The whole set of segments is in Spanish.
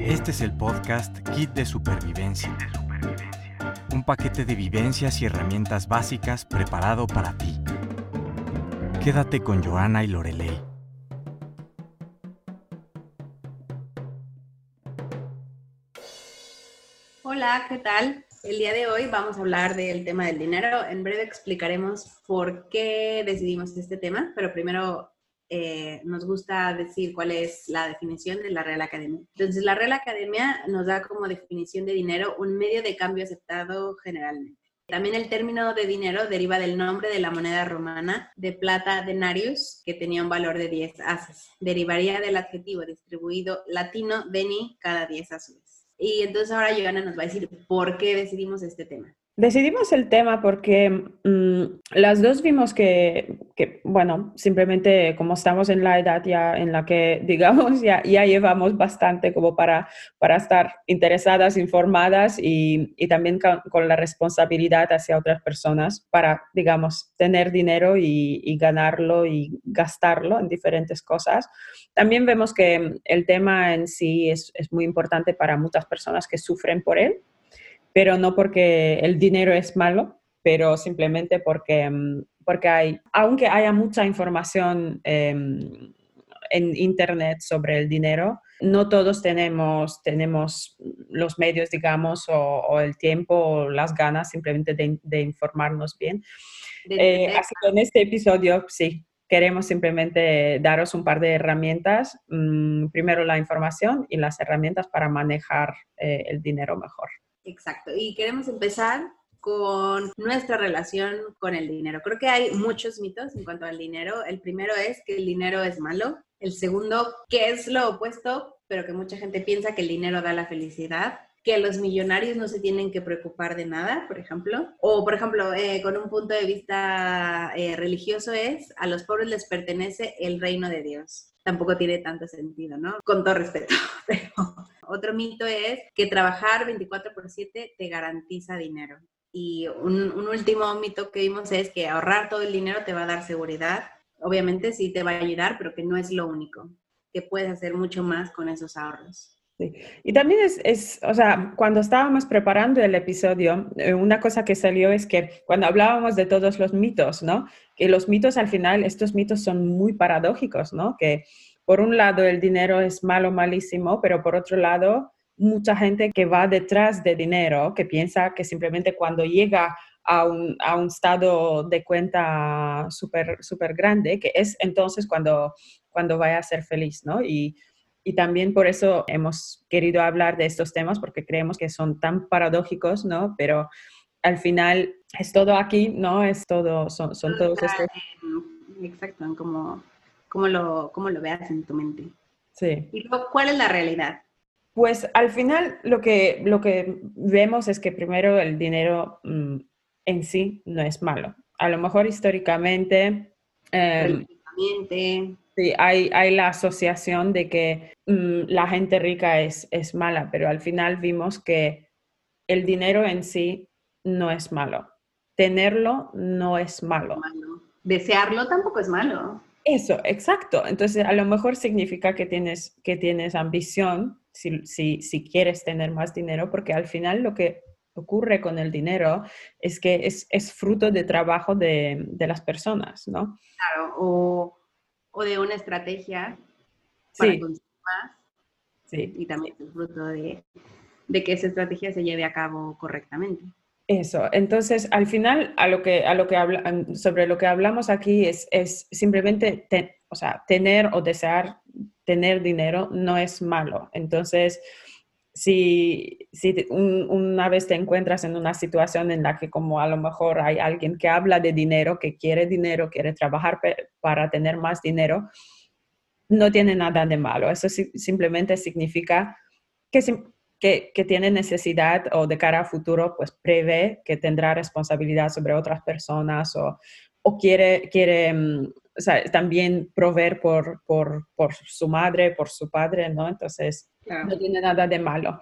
Este es el podcast Kit de Supervivencia. Un paquete de vivencias y herramientas básicas preparado para ti. Quédate con Joana y Lorelei. Hola, ¿qué tal? El día de hoy vamos a hablar del tema del dinero. En breve explicaremos por qué decidimos este tema, pero primero eh, nos gusta decir cuál es la definición de la Real Academia. Entonces, la Real Academia nos da como definición de dinero un medio de cambio aceptado generalmente. También el término de dinero deriva del nombre de la moneda romana de plata denarius, que tenía un valor de 10 ases. Derivaría del adjetivo distribuido latino deni cada 10 ases. Y entonces ahora Joana nos va a decir por qué decidimos este tema. Decidimos el tema porque mm, las dos vimos que, bueno, simplemente como estamos en la edad ya en la que, digamos, ya, ya llevamos bastante como para, para estar interesadas, informadas y, y también con, la responsabilidad hacia otras personas para, digamos, tener dinero y, y ganarlo y gastarlo en diferentes cosas. También vemos que el tema en sí es, es muy importante para muchas personas que sufren por él pero no porque el dinero es malo, pero simplemente porque, mm, porque hay, aunque haya mucha información em, en Internet sobre el dinero, no todos tenemos, tenemos los medios, digamos, o, el tiempo o las ganas simplemente de, informarnos bien. Eh, así que en este episodio, sí, queremos simplemente daros un par de herramientas. Mm, primero la información y las herramientas para manejar eh, el dinero mejor. Exacto. Y queremos empezar con nuestra relación con el dinero. Creo que hay muchos mitos en cuanto al dinero. El primero es que el dinero es malo. El segundo, que es lo opuesto, pero que mucha gente piensa que el dinero da la felicidad que los millonarios no se tienen que preocupar de nada, por ejemplo. O, por ejemplo, eh, con un punto de vista eh, religioso es, a los pobres les pertenece el reino de Dios tampoco tiene tanto sentido, ¿no? Con todo respeto. Pero otro mito es que trabajar 24 por 7 te garantiza dinero. Y un, último mito que vimos es que ahorrar todo el dinero te va a dar seguridad. Obviamente sí te va a ayudar, pero que no es lo único, que puedes hacer mucho más con esos ahorros. Sí. Y también es, es, o sea, cuando estábamos preparando el episodio, eh, una cosa que salió es que cuando hablábamos de todos los mitos, ¿no? Que los mitos al final, estos mitos son muy paradójicos, ¿no? Que por un lado el dinero es malo, malísimo, pero por otro lado, mucha gente que va detrás de dinero, que piensa que simplemente cuando llega a un, a un estado de cuenta súper super grande, que es entonces cuando, cuando vaya a ser feliz, ¿no? Y y también por eso hemos querido hablar de estos temas, porque creemos que son tan paradójicos, ¿no? Pero al final es todo aquí, ¿no? Es todo, son, son todos estos... Exacto, como, como, lo, como lo veas en tu mente. Sí. ¿Y cuál es la realidad? Pues al final lo que, lo que vemos es que primero el dinero mm, en sí no es malo. A lo mejor históricamente... Eh, Sí, hay, hay la asociación de que mm, la gente rica es, es mala, pero al final vimos que el dinero en sí no es malo. Tenerlo no es malo. Desearlo tampoco es malo. Eso, exacto. Entonces, a lo mejor significa que tienes, que tienes ambición si, si, si quieres tener más dinero, porque al final lo que ocurre con el dinero es que es, es fruto de trabajo de, de, las personas, ¿no? Claro, o o de una estrategia para conseguir más. Sí. Y también es fruto de, que esa estrategia se lleve a cabo correctamente. Eso, entonces al final a lo que, a lo que habla, sobre lo que hablamos aquí es, es simplemente o sea, tener o desear tener dinero no es malo. Entonces, si, si una vez te encuentras en una situación en la que como a lo mejor hay alguien que habla de dinero, que quiere dinero, quiere trabajar para tener más dinero, no tiene nada de malo. Eso simplemente significa que, que, que, tiene necesidad o de cara a futuro, pues prevé que tendrá responsabilidad sobre otras personas o, o quiere, quiere mm, o sea, también proveer por, por, por, su madre, por su padre, ¿no? Entonces, no tiene nada de malo.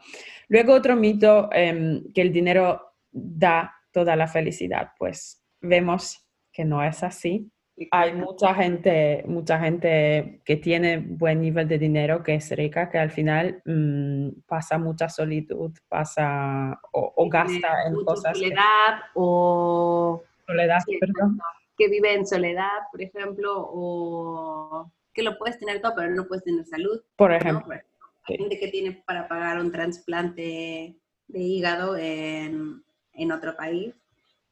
Luego otro mito, em, que el dinero da toda la felicidad, pues vemos que no es así. Hay mucha gente, mucha gente que tiene buen nivel de dinero, que es rica, que al final mm, pasa mucha solitud, pasa o, gasta en cosas. Soledad o... Soledad, perdón. Que vive en soledad, por ejemplo, o que lo puedes tener todo, pero no puedes tener salud. Por ejemplo. Hay gente que tiene para pagar un trasplante de hígado en, en otro país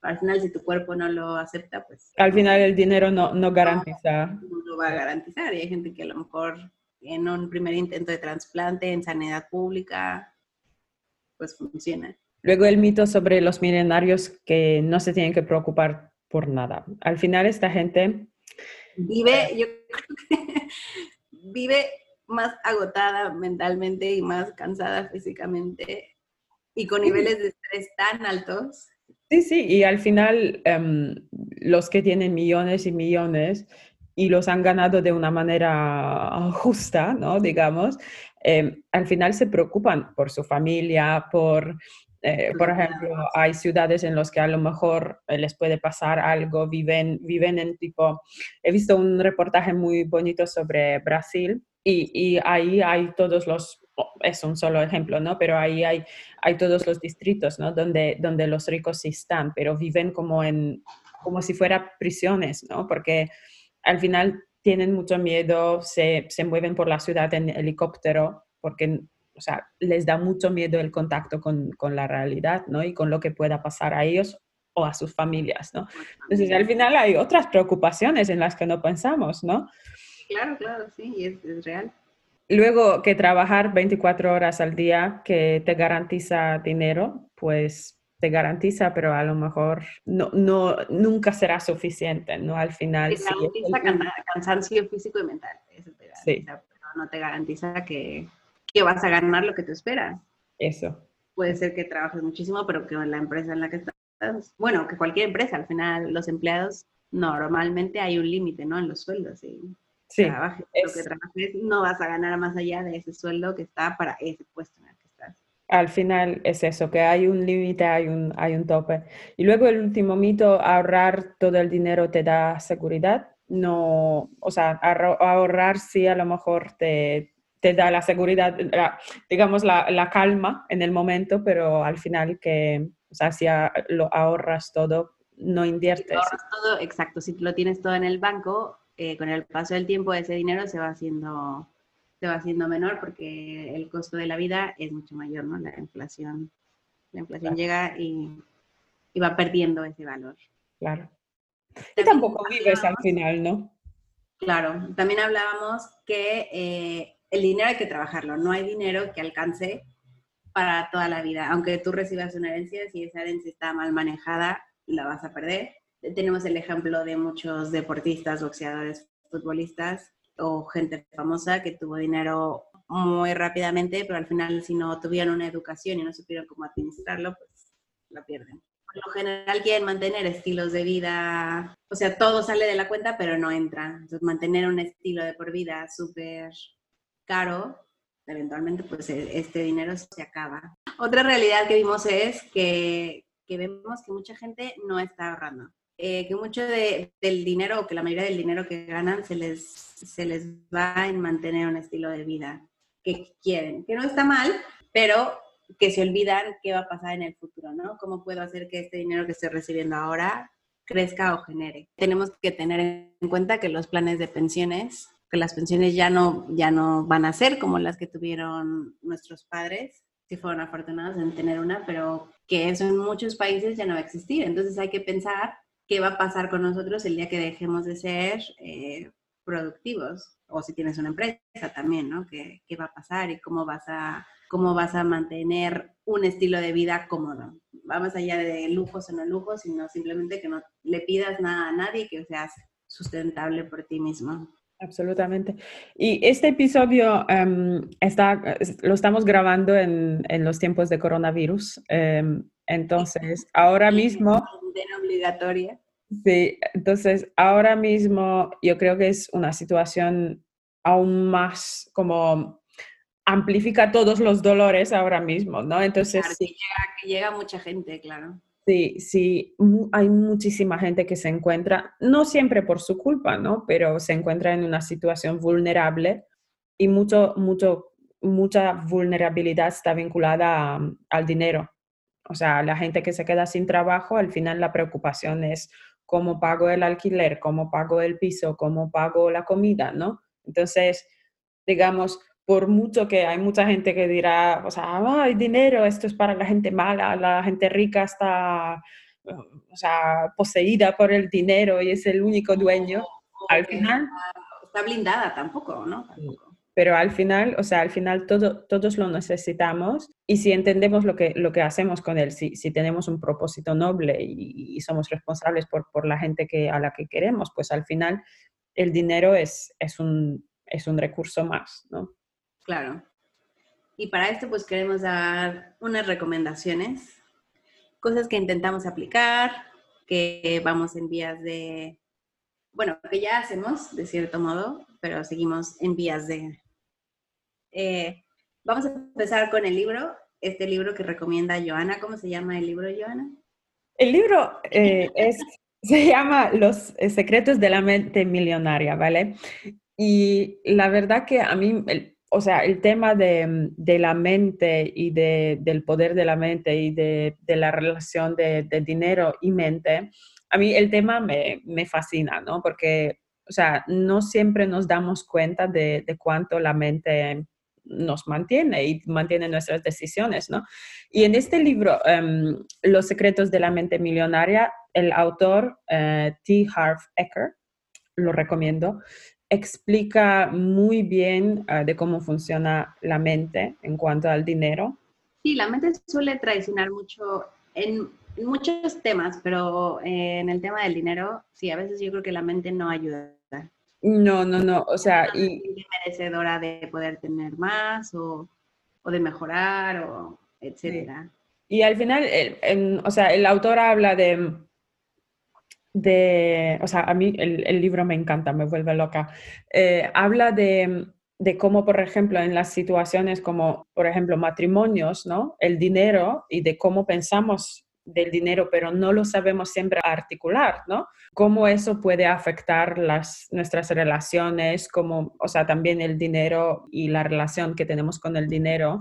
al final si tu cuerpo no lo acepta, pues... Al final el dinero no, no garantiza. No, lo va a garantizar y hay gente que a lo mejor en un primer intento de trasplante en sanidad pública, pues funciona. Luego el mito sobre los millonarios que no se tienen que preocupar por nada. Al final esta gente... Vive, yo creo que vive más agotada mentalmente y más cansada físicamente y con niveles de estrés tan altos Sí, sí, y al final em, los que tienen millones y millones y los han ganado de una manera justa, ¿no? Digamos, em, al final se preocupan por su familia, por, eh, por ejemplo, hay ciudades en las que a lo mejor les puede pasar algo, viven, viven en tipo, he visto un reportaje muy bonito sobre Brasil y, y ahí hay todos los es un solo ejemplo, ¿no? Pero ahí hay, hay todos los distritos, ¿no? Donde, donde los ricos sí están, pero viven como, en, como si fueran prisiones, ¿no? Porque al final tienen mucho miedo, se, se mueven por la ciudad en helicóptero, porque o sea, les da mucho miedo el contacto con, con, la realidad, ¿no? Y con lo que pueda pasar a ellos o a sus familias, ¿no? Entonces, al final hay otras preocupaciones en las que no pensamos, ¿no? Claro, claro, sí, es, es real. Luego que trabajar 24 horas al día que te garantiza dinero, pues te garantiza, pero a lo mejor no, no nunca será suficiente, ¿no? Al final. Te garantiza cansancio físico y mental, eso te garantiza, sí. pero no te garantiza que, que, vas a ganar lo que tú esperas. Eso. Puede ser que trabajes muchísimo, pero que la empresa en la que estás, bueno, que cualquier empresa, al final los empleados normalmente hay un límite, ¿no? En los sueldos. Y, Sí, trabajes, lo que trabajes, no vas a ganar más allá de ese sueldo que está para ese puesto en el que estás. Al final es eso, que hay un límite, hay un, hay un tope. Y luego el último mito, ahorrar todo el dinero te da seguridad. No, o sea, ahorrar sí a lo mejor te, te da la seguridad, digamos, la, la, calma en el momento, pero al final que, o sea, si lo ahorras todo, no inviertes. ahorras todo, exacto, si lo tienes todo en el banco, eh, con el paso del tiempo ese dinero se va haciendo se va haciendo menor porque el costo de la vida es mucho mayor, ¿no? La inflación, la inflación llega y, y, va perdiendo ese valor. Claro. Y tampoco vives al final, ¿no? Claro, también hablábamos que eh, el dinero hay que trabajarlo, no hay dinero que alcance para toda la vida. Aunque tú recibas una herencia, si esa herencia está mal manejada, la vas a perder tenemos el ejemplo de muchos deportistas, boxeadores, futbolistas o gente famosa que tuvo dinero muy rápidamente, pero al final si no tuvieron una educación y no supieron cómo administrarlo, pues lo pierden. Por lo general quieren mantener estilos de vida, o sea, todo sale de la cuenta, pero no entra. Entonces, mantener un estilo de por vida súper caro, eventualmente pues e, este dinero se acaba. Otra realidad que vimos es que, que vemos que mucha gente no está ahorrando. Eh, que mucho del dinero, o que la mayoría del dinero que ganan se les, se les va en mantener un estilo de vida que quieren, que no está mal, pero que se olvidan qué va a pasar en el futuro, ¿no? ¿Cómo puedo hacer que este dinero que estoy recibiendo ahora crezca o genere? Tenemos que tener en cuenta que los planes de pensiones, que las pensiones ya no, ya no van a ser como las que tuvieron nuestros padres, si fueron afortunados en tener una, pero que eso en muchos países ya no va a existir. Entonces hay que pensar qué va a pasar con nosotros el día que dejemos de ser eh, productivos. O si tienes una empresa también, ¿no? ¿Qué, ¿Qué, va a pasar y cómo vas a, cómo vas a mantener un estilo de vida cómodo? Va más allá de lujos o no lujos, sino simplemente que no le pidas nada a nadie, que seas sustentable por ti mismo. Absolutamente. Y este episodio em, está, lo estamos grabando en, en, los tiempos de coronavirus. Em, entonces, ahora mismo... obligatoria. Sí, entonces ahora mismo yo creo que es una situación aún más como amplifica todos los dolores ahora mismo, ¿no? Entonces... Claro, que, llega, mucha gente, claro. Sí, sí, hay muchísima gente que se encuentra, no siempre por su culpa, ¿no? Pero se encuentra en una situación vulnerable y mucho, mucho, mucha vulnerabilidad está vinculada al dinero. O sea, la gente que se queda sin trabajo, al final la preocupación es cómo pago el alquiler, cómo pago el piso, cómo pago la comida, ¿no? Entonces, digamos, por mucho que hay mucha gente que dirá, o sea, hay dinero, esto es para la gente mala, la gente rica está, o sea, poseída por el dinero y es el único dueño. al final... Está blindada tampoco, ¿no? Pero al final, o sea, al final todo, todos lo necesitamos y si entendemos lo que, lo que hacemos con él, si, si tenemos un propósito noble y, somos responsables por, por, la gente que, a la que queremos, pues al final el dinero es, es, un, es un recurso más, ¿no? Claro. Y para esto pues queremos dar unas recomendaciones, cosas que intentamos aplicar, que vamos en vías de, bueno, que ya hacemos de cierto modo, pero seguimos en vías de... Eh, vamos a empezar con el libro, este libro que recomienda Joana. ¿Cómo se llama el libro, Joana? El libro eh, es, se llama Los secretos de la mente millonaria, ¿vale? Y la verdad que a mí o sea, el tema de, la mente y del poder de la mente y de, la relación de, dinero y mente, a mí el tema me, fascina, ¿no? Porque, o sea, no siempre nos damos cuenta de, cuánto la mente nos mantiene y mantiene nuestras decisiones, ¿no? Y en este libro, em, Los secretos de la mente millonaria, el autor eh, T. Harv Eker, lo recomiendo, explica muy bien ah, de cómo funciona la mente en cuanto al dinero. Sí, la mente suele traicionar mucho en, muchos temas, pero eh, en el tema del dinero, sí, a veces yo creo que la mente no ayuda. No, no, no, o sea, y... merecedora de poder tener más o, o de mejorar o etcétera. Y al final, o sea, el autor habla de de, o sea, a mí el, libro me encanta, me vuelve loca. Eh, habla de, de, cómo, por ejemplo, en las situaciones como, por ejemplo, matrimonios, ¿no? El dinero y de cómo pensamos del dinero, pero no lo sabemos siempre articular, ¿no? Cómo eso puede afectar las, nuestras relaciones, como, o sea, también el dinero y la relación que tenemos con el dinero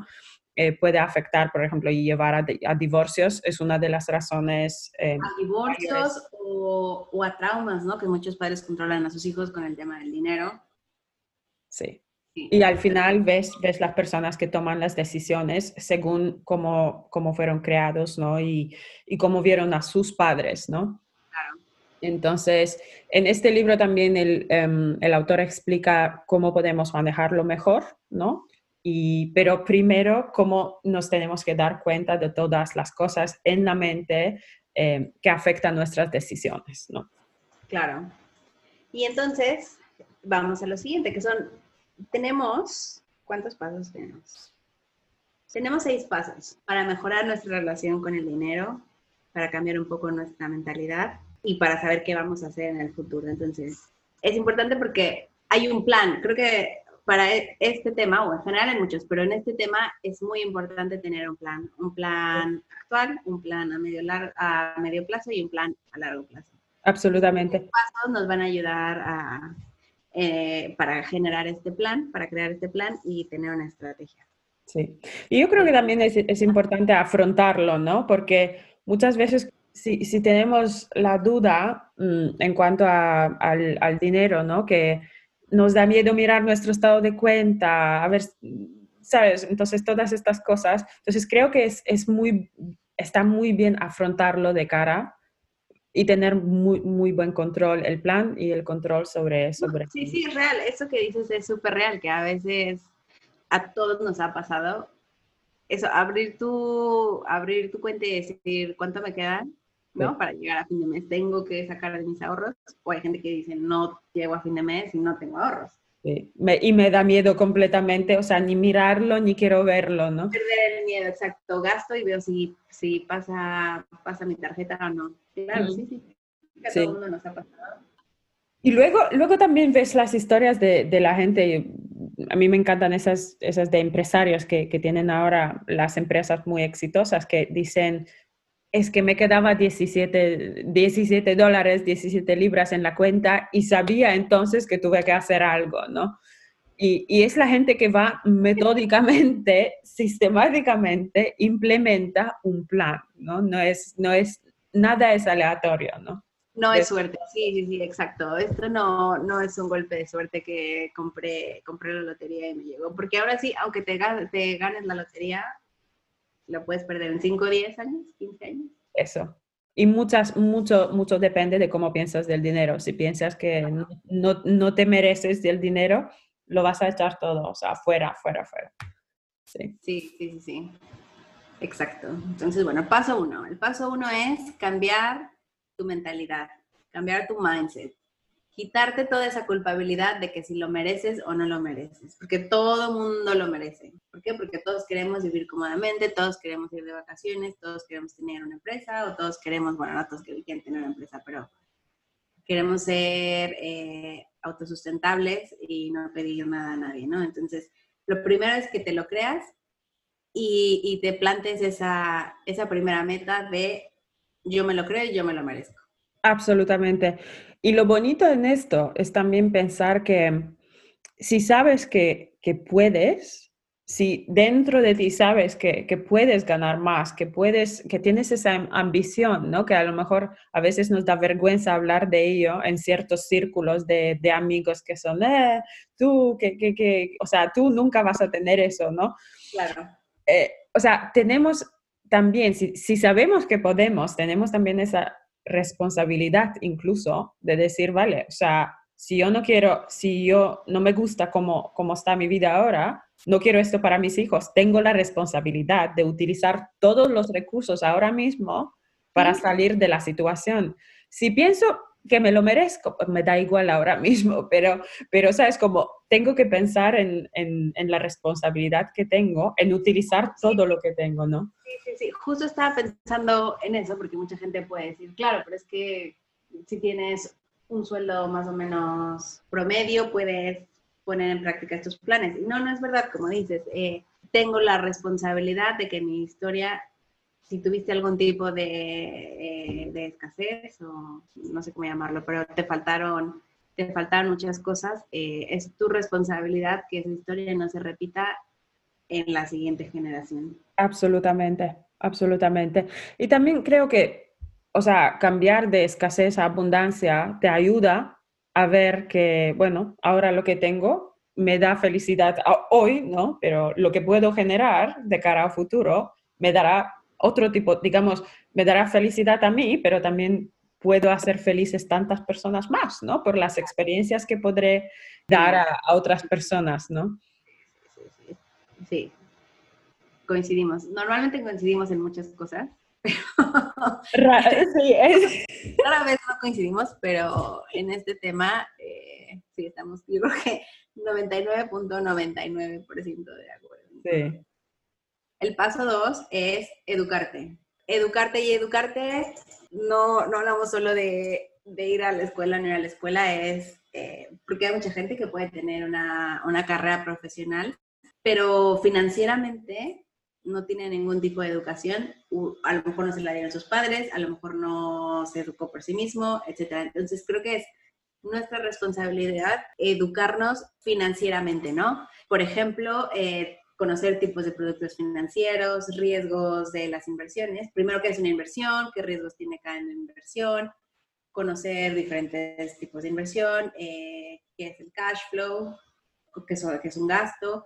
eh, puede afectar, por ejemplo, y llevar a, divorcios, es una de las razones. Eh, a divorcios o, o, a traumas, ¿no? Que muchos padres controlan a sus hijos con el tema del dinero. Sí. Y al final ves, ves las personas que toman las decisiones según cómo, cómo fueron creados, ¿no? Y, y cómo vieron a sus padres, ¿no? Claro. Entonces, en este libro también el, em, el autor explica cómo podemos manejarlo mejor, ¿no? pero primero, cómo nos tenemos que dar cuenta de todas las cosas en la mente eh, que afectan nuestras decisiones, ¿no? Claro. Y entonces, vamos a lo siguiente, que son, tenemos, ¿cuántos pasos tenemos? Tenemos seis pasos para mejorar nuestra relación con el dinero, para cambiar un poco nuestra mentalidad y para saber qué vamos a hacer en el futuro. Entonces, es importante porque hay un plan. Creo que para e, este tema, o en general en muchos, pero en este tema es muy importante tener un plan, un plan actual, un plan a medio, a medio plazo y un plan a largo plazo. Absolutamente. Los pasos nos van a ayudar a, eh, para generar este plan, para crear este plan y tener una estrategia. Sí, y yo creo que también es, es importante afrontarlo, ¿no? Porque muchas veces si, si tenemos la duda mm, en cuanto a, al, al dinero, ¿no? Que nos da miedo mirar nuestro estado de cuenta, a ver, ¿sabes? Entonces, todas estas cosas. Entonces, creo que es, es muy, está muy bien afrontarlo de cara y tener muy, muy buen control, el plan y el control sobre... sobre sí, sí, es real. Eso que dices es súper real, que a veces a todos nos ha pasado. Eso, abrir tu, abrir tu cuenta y decir cuánto me quedan ¿no? Para llegar a fin de mes tengo que sacar de mis ahorros, o hay gente que dice no llego a fin de mes y no tengo ahorros. Sí. y me da miedo completamente, o sea, ni mirarlo ni quiero verlo, ¿no? Perder el miedo, exacto. Gasto y veo si, si pasa, pasa mi tarjeta o no. Claro, sí, sí. Mundo nos ha pasado. Y luego, luego también ves las historias de, de, la gente, a mí me encantan esas, esas de empresarios que, que, tienen ahora las empresas muy exitosas, que dicen, es que me quedaba 17, 17 dólares, 17 libras en la cuenta y sabía entonces que tuve que hacer algo, ¿no? Y, y, es la gente que va metódicamente, sistemáticamente, implementa un plan, ¿no? No es, no es, nada es aleatorio, ¿no? No es suerte, sí, sí, sí, exacto. Esto no, no es un golpe de suerte que compré, compré la lotería y me llegó. Porque ahora sí, aunque te, te ganes la lotería, lo puedes perder en 5, 10 años, 15 años. Eso. Y muchas, mucho, mucho depende de cómo piensas del dinero. Si piensas que no, no, te mereces del dinero, lo vas a echar todo, o sea, fuera, fuera, fuera. Sí. sí, sí, sí, sí. Exacto. Entonces, bueno, paso uno. El paso uno es cambiar tu mentalidad, cambiar tu mindset quitarte toda esa culpabilidad de que si lo mereces o no lo mereces, porque todo mundo lo merece. ¿Por qué? Porque todos queremos vivir cómodamente, todos queremos ir de vacaciones, todos queremos tener una empresa o todos queremos, bueno, no todos quieren tener una empresa, pero queremos ser eh, autosustentables y no pedir nada a nadie, ¿no? Entonces, lo primero es que te lo creas y, y te plantes esa, esa primera meta de yo me lo creo y yo me lo merezco. Absolutamente. Y lo bonito en esto es también pensar que si sabes que, puedes, si dentro de ti sabes que, puedes ganar más, que puedes, que tienes esa ambición, ¿no? Que a lo mejor a veces nos da vergüenza hablar de ello en ciertos círculos de, amigos que son, eh, tú, que, que, o sea, tú nunca vas a tener eso, ¿no? Claro. Eh, o sea, tenemos también, si, si sabemos que podemos, tenemos también esa responsabilidad incluso de decir, vale, o sea, si yo no quiero, si yo no me gusta cómo, cómo está mi vida ahora, no quiero esto para mis hijos, tengo la responsabilidad de utilizar todos los recursos ahora mismo para salir de la situación. Si pienso que me lo merezco, pues me da igual ahora mismo, pero, pero sabes, como tengo que pensar en, en, en la responsabilidad que tengo, en utilizar todo lo que tengo, ¿no? Sí, sí, Justo estaba pensando en eso, porque mucha gente puede decir, claro, pero es que si tienes un sueldo más o menos promedio, puedes poner en práctica estos planes. Y no, no es verdad, como dices, eh, tengo la responsabilidad de que mi historia, si tuviste algún tipo de, eh, escasez o no sé cómo llamarlo, pero te faltaron, te faltaron muchas cosas, eh, es tu responsabilidad que esa historia no se repita en la siguiente generación. Absolutamente, absolutamente. Y también creo que, o sea, cambiar de escasez a abundancia te ayuda a ver que, bueno, ahora lo que tengo me da felicidad hoy, ¿no? Pero lo que puedo generar de cara a futuro me dará otro tipo, digamos, me dará felicidad a mí, pero también puedo hacer felices tantas personas más, ¿no? Por las experiencias que podré dar a, a otras personas, ¿no? Sí, coincidimos. Normalmente coincidimos en muchas cosas, pero sí, rara vez no coincidimos, pero en este tema eh, sí estamos, yo creo que 99.99% de acuerdo. Sí. El paso dos es educarte. Educarte y educarte, no, no hablamos solo de, ir a la escuela, no ir a la escuela, es eh, porque hay mucha gente que puede tener una, una carrera profesional pero financieramente no tiene ningún tipo de educación, a lo mejor no se la dieron sus padres, a lo mejor no se educó por sí mismo, etc. Entonces creo que es nuestra responsabilidad educarnos financieramente, ¿no? Por ejemplo, eh, conocer tipos de productos financieros, riesgos de las inversiones. Primero, qué es una inversión, qué riesgos tiene cada inversión, conocer diferentes tipos de inversión, eh, qué es el cash flow, qué es un gasto,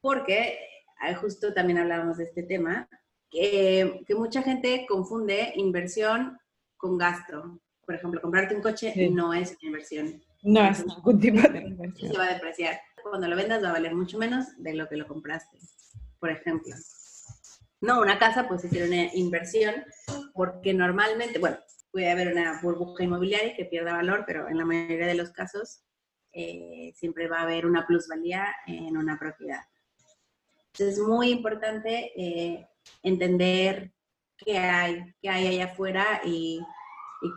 porque eh, justo también hablábamos de este tema, que, mucha gente confunde inversión con gasto. Por ejemplo, comprarte un coche no es una inversión. No es ningún tipo de inversión. Se va a depreciar. Cuando lo vendas va a valer mucho menos de lo que lo compraste, por ejemplo. No, una casa pues es una inversión porque normalmente, bueno, puede haber una burbuja inmobiliaria que pierda valor, pero en la mayoría de los casos eh, siempre va a haber una plusvalía en una propiedad. Entonces es muy importante eh, entender qué hay, qué hay allá afuera y,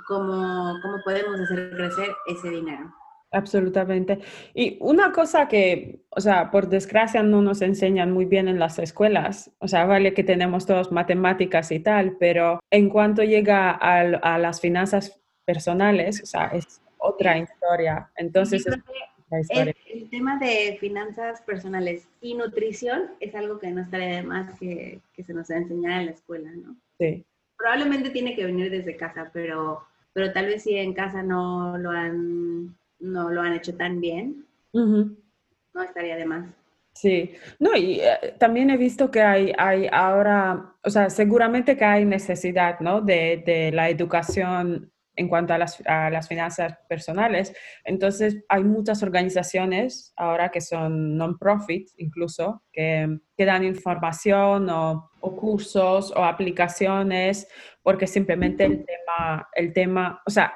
cómo, cómo, podemos hacer crecer ese dinero. Absolutamente. Y una cosa que, o sea, por desgracia no nos enseñan muy bien en las escuelas, o sea, vale que tenemos todos matemáticas y tal, pero en cuanto llega a, las finanzas personales, o sea, es otra historia. Entonces, El, tema de finanzas personales y nutrición es algo que no estaría de más que, que se nos va a enseñar en la escuela, ¿no? Sí. Probablemente tiene que venir desde casa, pero, pero tal vez si en casa no lo han no lo han hecho tan bien, no estaría de más. Sí, no, y eh, también he visto que hay, hay ahora, o sea, seguramente que hay necesidad, ¿no? De, de la educación en cuanto a las, a las, finanzas personales. Entonces, hay muchas organizaciones ahora que son non-profit incluso, que, que, dan información o, o, cursos o aplicaciones, porque simplemente el tema, el tema, o sea,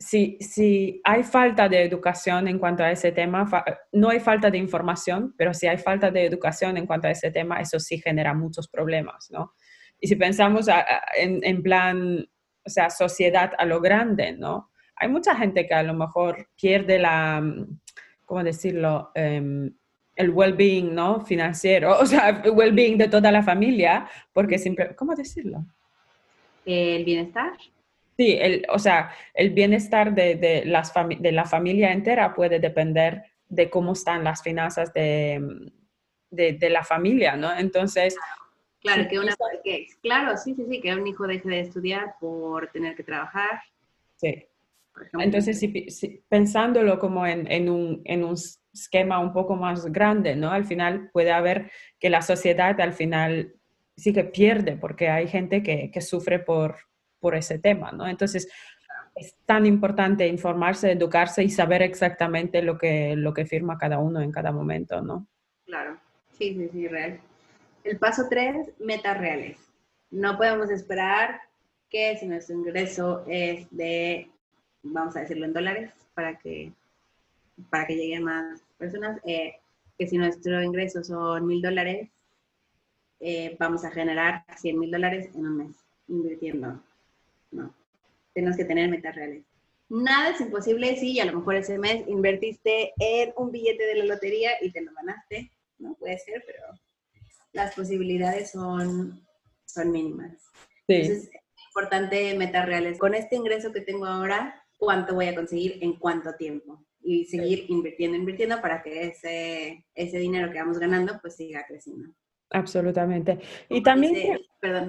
si, si hay falta de educación en cuanto a ese tema, no hay falta de información, pero si hay falta de educación en cuanto a ese tema, eso sí genera muchos problemas, ¿no? Y si pensamos en, en, plan, o sea, sociedad a lo grande, ¿no? Hay mucha gente que a lo mejor pierde la, ¿cómo decirlo? Um, el well-being, ¿no? Financiero, o sea, el well-being de toda la familia, porque siempre, ¿cómo decirlo? El bienestar. Sí, el, o sea, el bienestar de, de, las de la familia entera puede depender de cómo están las finanzas de, de, de la familia, ¿no? Entonces... Claro, que una, que, claro, sí, sí, sí, que un hijo deje de estudiar por tener que trabajar. Sí. Entonces, si, pensándolo como en, en, un, en un esquema un poco más grande, ¿no? Al final puede haber que la sociedad al final sí que pierde porque hay gente que, que sufre por, por ese tema, ¿no? Entonces, es tan importante informarse, educarse y saber exactamente lo que, lo que firma cada uno en cada momento, ¿no? Claro, sí, sí, sí, real. El paso tres, metas reales. No podemos esperar que si nuestro ingreso es de, vamos a decirlo en dólares, para que, para que lleguen más personas, eh, que si nuestro ingreso son mil dólares, eh, vamos a generar 100 mil dólares en un mes invirtiendo no. Tenemos que tener metas reales. Nada es imposible si a lo mejor ese mes invertiste en un billete de la lotería y te lo ganaste, ¿no? Puede ser, pero las posibilidades son, son mínimas. Sí. Entonces, es importante metas reales. Con este ingreso que tengo ahora, ¿cuánto voy a conseguir en cuánto tiempo? Y seguir invirtiendo, invirtiendo para que ese, ese dinero que vamos ganando pues siga creciendo. Absolutamente. Y también,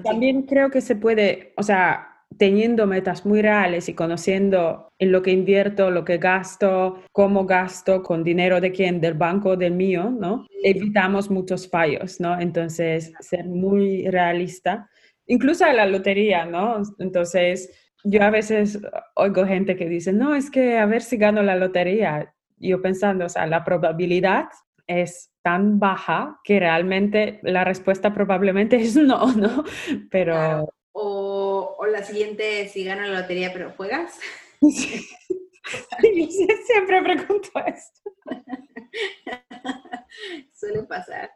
también creo que se puede, o sea, teniendo metas muy reales y conociendo en lo que invierto, lo que gasto, cómo gasto, con dinero de quién, del banco, del mío, ¿no? Evitamos muchos fallos, ¿no? Entonces, ser muy realista, incluso en la lotería, ¿no? Entonces, yo a veces oigo gente que dice, no, es que a ver si gano la lotería. Yo pensando, o sea, la probabilidad es tan baja que realmente la respuesta probablemente es no, ¿no? Pero... O, la siguiente, si gano la lotería, pero ¿juegas? Sí. siempre pregunto esto. Suele pasar.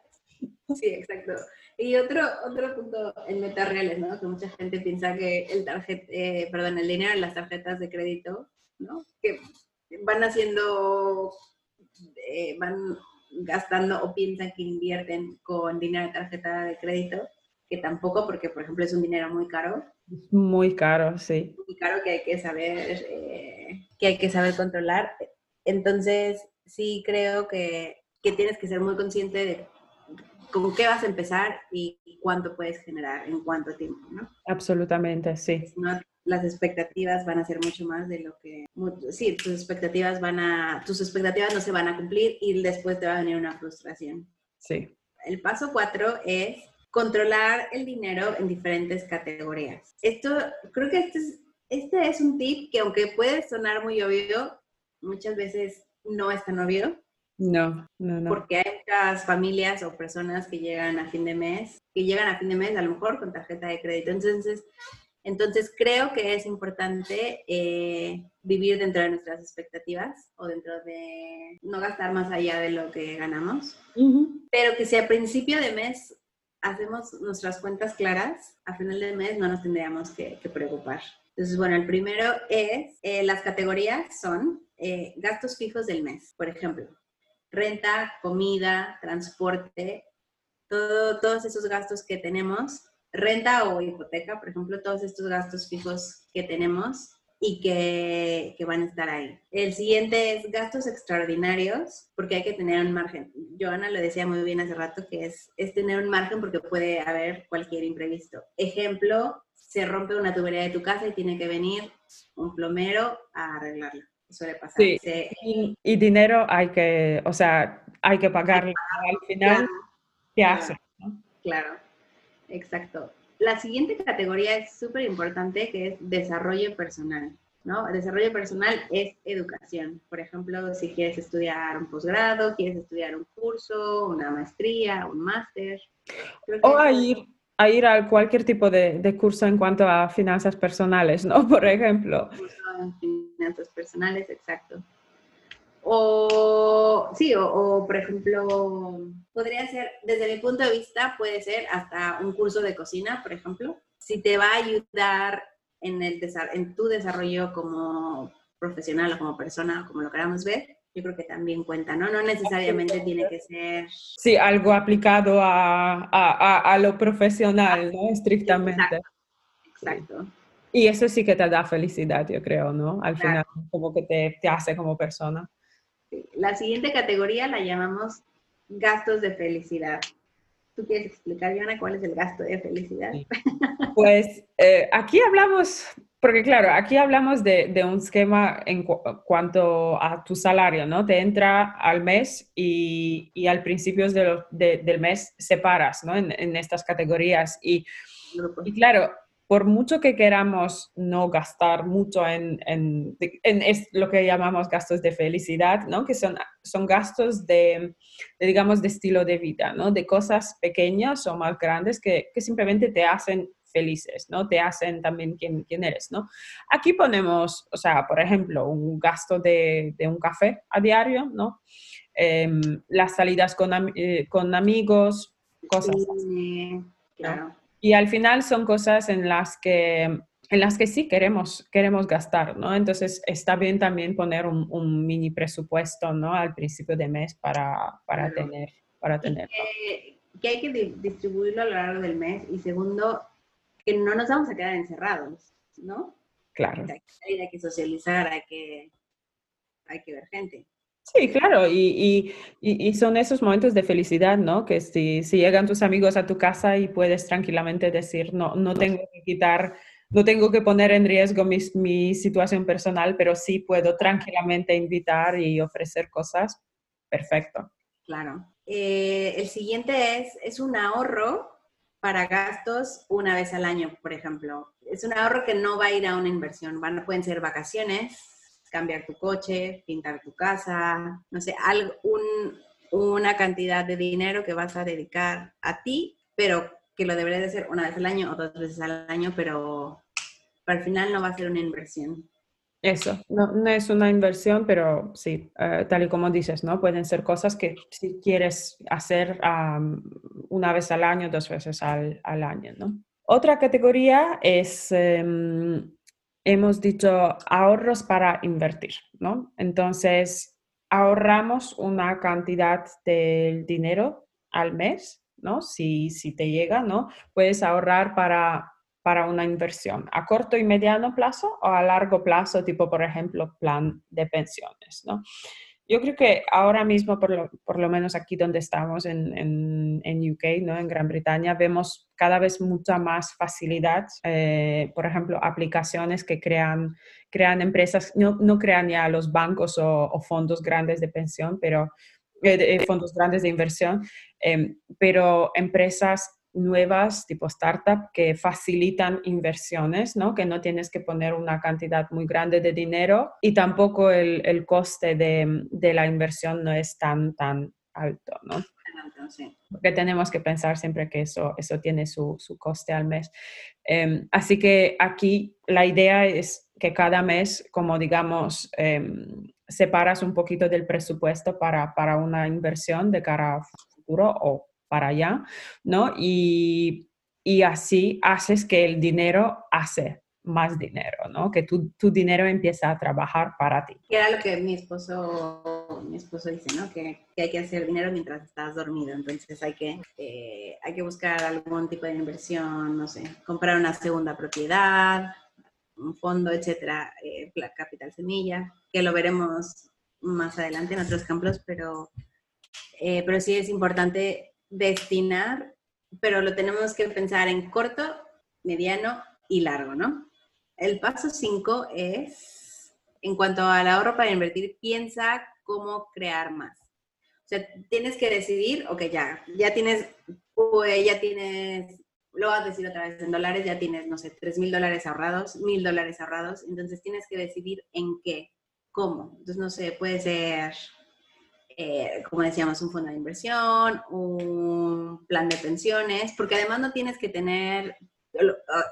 Sí, exacto. Y otro, otro punto en metas reales, ¿no? Que mucha gente piensa que el tarjet, eh, perdón, el dinero en las tarjetas de crédito, ¿no? Que van haciendo, eh, van gastando o piensan que invierten con dinero de tarjeta de crédito que tampoco, porque por ejemplo es un dinero muy caro. Muy caro, sí. Muy caro que hay que saber, eh, que hay que saber controlar. Entonces, sí creo que, que, tienes que ser muy consciente de con qué vas a empezar y cuánto puedes generar en cuánto tiempo, ¿no? Absolutamente, sí. las expectativas van a ser mucho más de lo que, sí, tus expectativas van a, tus expectativas no se van a cumplir y después te va a venir una frustración. Sí. El paso cuatro es controlar el dinero en diferentes categorías. Esto, creo que este es, este es un tip que aunque puede sonar muy obvio, muchas veces no es tan obvio. No, no, no. Porque hay muchas familias o personas que llegan a fin de mes, que llegan a fin de mes a lo mejor con tarjeta de crédito. Entonces, entonces creo que es importante eh, vivir dentro de nuestras expectativas o dentro de no gastar más allá de lo que ganamos. Pero que si a principio de mes hacemos nuestras cuentas claras, a final de mes no nos tendríamos que, preocupar. Entonces, bueno, el primero es, eh, las categorías son eh, gastos fijos del mes, por ejemplo, renta, comida, transporte, todo, todos esos gastos que tenemos, renta o hipoteca, por ejemplo, todos estos gastos fijos que tenemos y que, que, van a estar ahí. El siguiente es gastos extraordinarios, porque hay que tener un margen. Joana lo decía muy bien hace rato, que es, es tener un margen porque puede haber cualquier imprevisto. Ejemplo, se rompe una tubería de tu casa y tiene que venir un plomero a arreglarla. Suele pasar. Sí. y, dinero hay que, o sea, hay que pagarlo. Al final, ¿qué hace? Claro, exacto. La siguiente categoría es súper importante, que es desarrollo personal. ¿no? Desarrollo personal es educación. Por ejemplo, si quieres estudiar un posgrado, quieres estudiar un curso, una maestría, un máster. O a ir, a ir a cualquier tipo de, de, curso en cuanto a finanzas personales, ¿no? Por ejemplo. Finanzas personales, exacto. O sí, o, por ejemplo, podría ser, desde mi punto de vista, puede ser hasta un curso de cocina, por ejemplo, si te va a ayudar en, el, en tu desarrollo como profesional o como persona, como lo queramos ver, yo creo que también cuenta, ¿no? No necesariamente tiene que ser... Sí, algo aplicado a, a, a lo profesional, ¿no? Estrictamente. Exacto. Exacto. Y eso sí que te da felicidad, yo creo, ¿no? Al final, como que te, te hace como persona. La siguiente categoría la llamamos gastos de felicidad. ¿Tú quieres explicar, Diana, cuál es el gasto de felicidad? Pues eh, aquí hablamos, porque claro, aquí hablamos de, de un esquema en cuanto a tu salario, ¿no? Te entra al mes y, y al principio de del mes separas, ¿no? En, en estas categorías. Y, y claro, por mucho que queramos no gastar mucho en, en, es lo que llamamos gastos de felicidad, ¿no? que son, son gastos de, digamos, de estilo de vida, ¿no? de cosas pequeñas o más grandes que, que simplemente te hacen felices, ¿no? Te hacen también quién, quién, eres, ¿no? Aquí ponemos, o sea, por ejemplo, un gasto de, de un café a diario, ¿no? Em, las salidas con, eh, con amigos, cosas así. Claro. Y al final son cosas en las que, en las que sí queremos, queremos gastar, ¿no? Entonces está bien también poner un, mini presupuesto, ¿no? Al principio de mes para, para tener. Para tener. Que, que, hay que distribuirlo a lo largo del mes. Y segundo, que no nos vamos a quedar encerrados, ¿no? Claro. Hay que salir, hay que socializar, hay que, hay que ver gente. Sí, claro, y, y, y, son esos momentos de felicidad, ¿no? Que si, si, llegan tus amigos a tu casa y puedes tranquilamente decir, no, no tengo que quitar, no tengo que poner en riesgo mi, mi situación personal, pero sí puedo tranquilamente invitar y ofrecer cosas, perfecto. Claro. Eh, el siguiente es, es un ahorro para gastos una vez al año, por ejemplo. Es un ahorro que no va a ir a una inversión, van, pueden ser vacaciones, cambiar tu coche, pintar tu casa, no sé, algo, una cantidad de dinero que vas a dedicar a ti, pero que lo deberías de hacer una vez al año o dos veces al año, pero, al final no va a ser una inversión. Eso, no, no es una inversión, pero sí, eh, tal y como dices, ¿no? Pueden ser cosas que si quieres hacer una vez al año, dos veces al, al año, ¿no? Otra categoría es em, hemos dicho ahorros para invertir, ¿no? Entonces, ahorramos una cantidad del dinero al mes, ¿no? Si, si te llega, ¿no? Puedes ahorrar para, para una inversión a corto y mediano plazo o a largo plazo, tipo, por ejemplo, plan de pensiones, ¿no? Yo creo que ahora mismo, por lo, menos aquí donde estamos en, en, UK, ¿no? en Gran Bretaña, vemos cada vez mucha más facilidad. Eh, por ejemplo, aplicaciones que crean, crean empresas, no, no crean ya los bancos o, fondos grandes de pensión, pero eh, fondos grandes de inversión, eh, pero empresas nuevas tipo startup que facilitan inversiones, ¿no? Que no tienes que poner una cantidad muy grande de dinero y tampoco el, el coste de, de, la inversión no es tan, tan alto, ¿no? Porque tenemos que pensar siempre que eso, eso tiene su, su coste al mes. Em, así que aquí la idea es que cada mes, como digamos, em, separas un poquito del presupuesto para, para una inversión de cara a futuro o para allá, ¿no? Y, y así haces que el dinero hace, más dinero, ¿no? Que tu, tu dinero empieza a trabajar para ti. Que era lo que mi esposo, mi esposo dice, ¿no? Que, hay que hacer dinero mientras estás dormido. Entonces hay que, eh, hay que buscar algún tipo de inversión, no sé, comprar una segunda propiedad, un fondo, etcétera, eh, capital semilla, que lo veremos más adelante en otros ejemplos, pero, eh, pero sí es importante destinar, pero lo tenemos que pensar en corto, mediano y largo, ¿no? El paso 5 es, en cuanto al ahorro para invertir, piensa cómo crear más. O sea, tienes que decidir, ok, ya, ya tienes, ya tienes, lo vas a decir otra vez en dólares, ya tienes, no sé, 3 mil dólares ahorrados, mil dólares ahorrados, entonces tienes que decidir en qué, cómo. Entonces, no sé, puede ser eh, como decíamos, un fondo de inversión, un plan de pensiones, porque además no tienes que tener,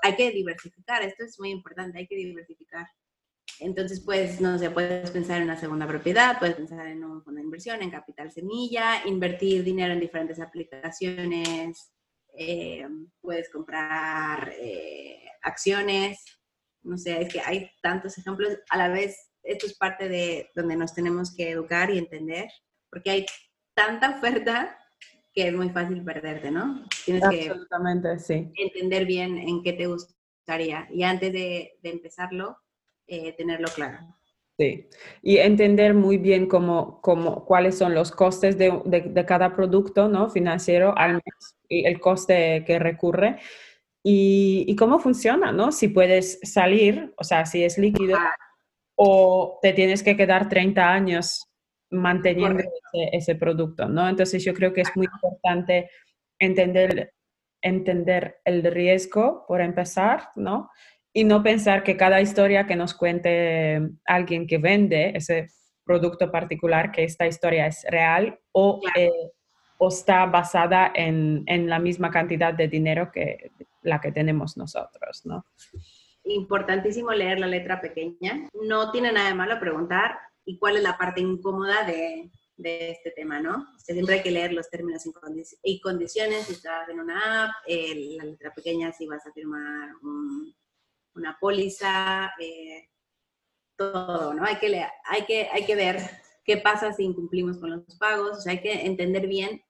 hay que diversificar, esto es muy importante, hay que diversificar. Entonces, pues, no sé, puedes pensar en una segunda propiedad, puedes pensar en un fondo de inversión, en capital semilla, invertir dinero en diferentes aplicaciones, eh, puedes comprar eh, acciones, no sé, es que hay tantos ejemplos. A la vez, esto es parte de donde nos tenemos que educar y entender porque hay tanta oferta que es muy fácil perderte, ¿no? Tienes Absolutamente, sí. entender bien en qué te gustaría y antes de, empezarlo, eh, tenerlo claro. Sí, y entender muy bien cómo, cómo, cuáles son los costes de, de, cada producto ¿no? financiero al mes y el coste que recurre y, y, cómo funciona, ¿no? Si puedes salir, o sea, si es líquido o te tienes que quedar 30 años manteniendo ese, producto, ¿no? Entonces yo creo que es muy importante entender, entender el riesgo por empezar, ¿no? Y no pensar que cada historia que nos cuente alguien que vende ese producto particular, que esta historia es real o, eh, o está basada en, en, la misma cantidad de dinero que la que tenemos nosotros, ¿no? Importantísimo leer la letra pequeña. No tiene nada de malo preguntar y cuál es la parte incómoda de, de este tema, ¿no? siempre hay que leer los términos y, condiciones si estás en una app, la letra pequeña si vas a firmar una póliza, eh, todo, ¿no? Hay que, leer, hay, que, hay que ver qué pasa si incumplimos con los pagos, o sea, hay que entender bien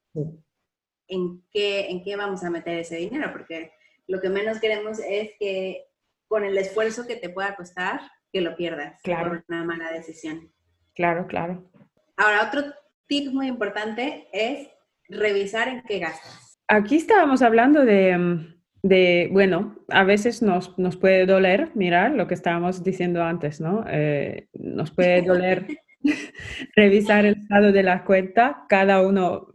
en qué, en qué vamos a meter ese dinero, porque lo que menos queremos es que con el esfuerzo que te pueda costar, que lo pierdas claro. por una mala decisión. Claro, claro. Ahora, otro tip muy importante es revisar en qué gastas. Aquí estábamos hablando de, bueno, a veces nos, nos, puede doler, mirar lo que estábamos diciendo antes, ¿no? Eh, nos puede doler revisar el estado de la cuenta, cada uno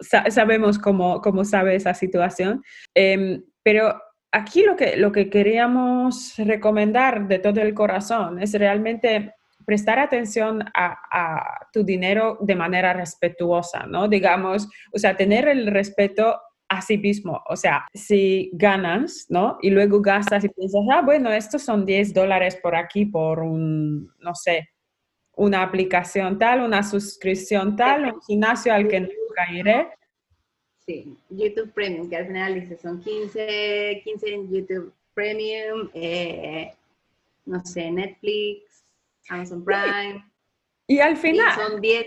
sabemos cómo, cómo, sabe esa situación, em, pero aquí lo que, lo que queríamos recomendar de todo el corazón es realmente prestar atención a, tu dinero de manera respetuosa, ¿no? Digamos, o sea, tener el respeto a sí mismo. O sea, si ganas, ¿no? Y luego gastas y piensas, ah, bueno, estos son 10 dólares por aquí por un, no sé, una aplicación tal, una suscripción tal, un gimnasio al que nunca iré. Sí, YouTube Premium, que al final dice son 15, 15 en YouTube Premium, eh, no sé, Netflix, Amazon Prime. Y al final... son 10,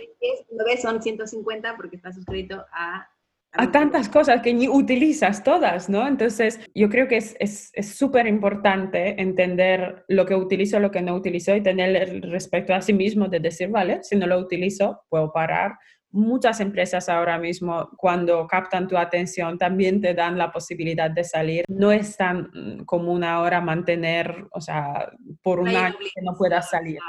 10, son 150 porque estás suscrito a... A tantas cosas que ni utilizas todas, ¿no? Entonces, yo creo que es súper es, importante entender lo que utilizo, lo que no utilizo y tener el respeto a sí mismo de decir, vale, si no lo utilizo, puedo parar, muchas empresas ahora mismo cuando captan tu atención también te dan la posibilidad de salir. No es tan mm, común ahora mantener, o sea, por un año que no puedas salir.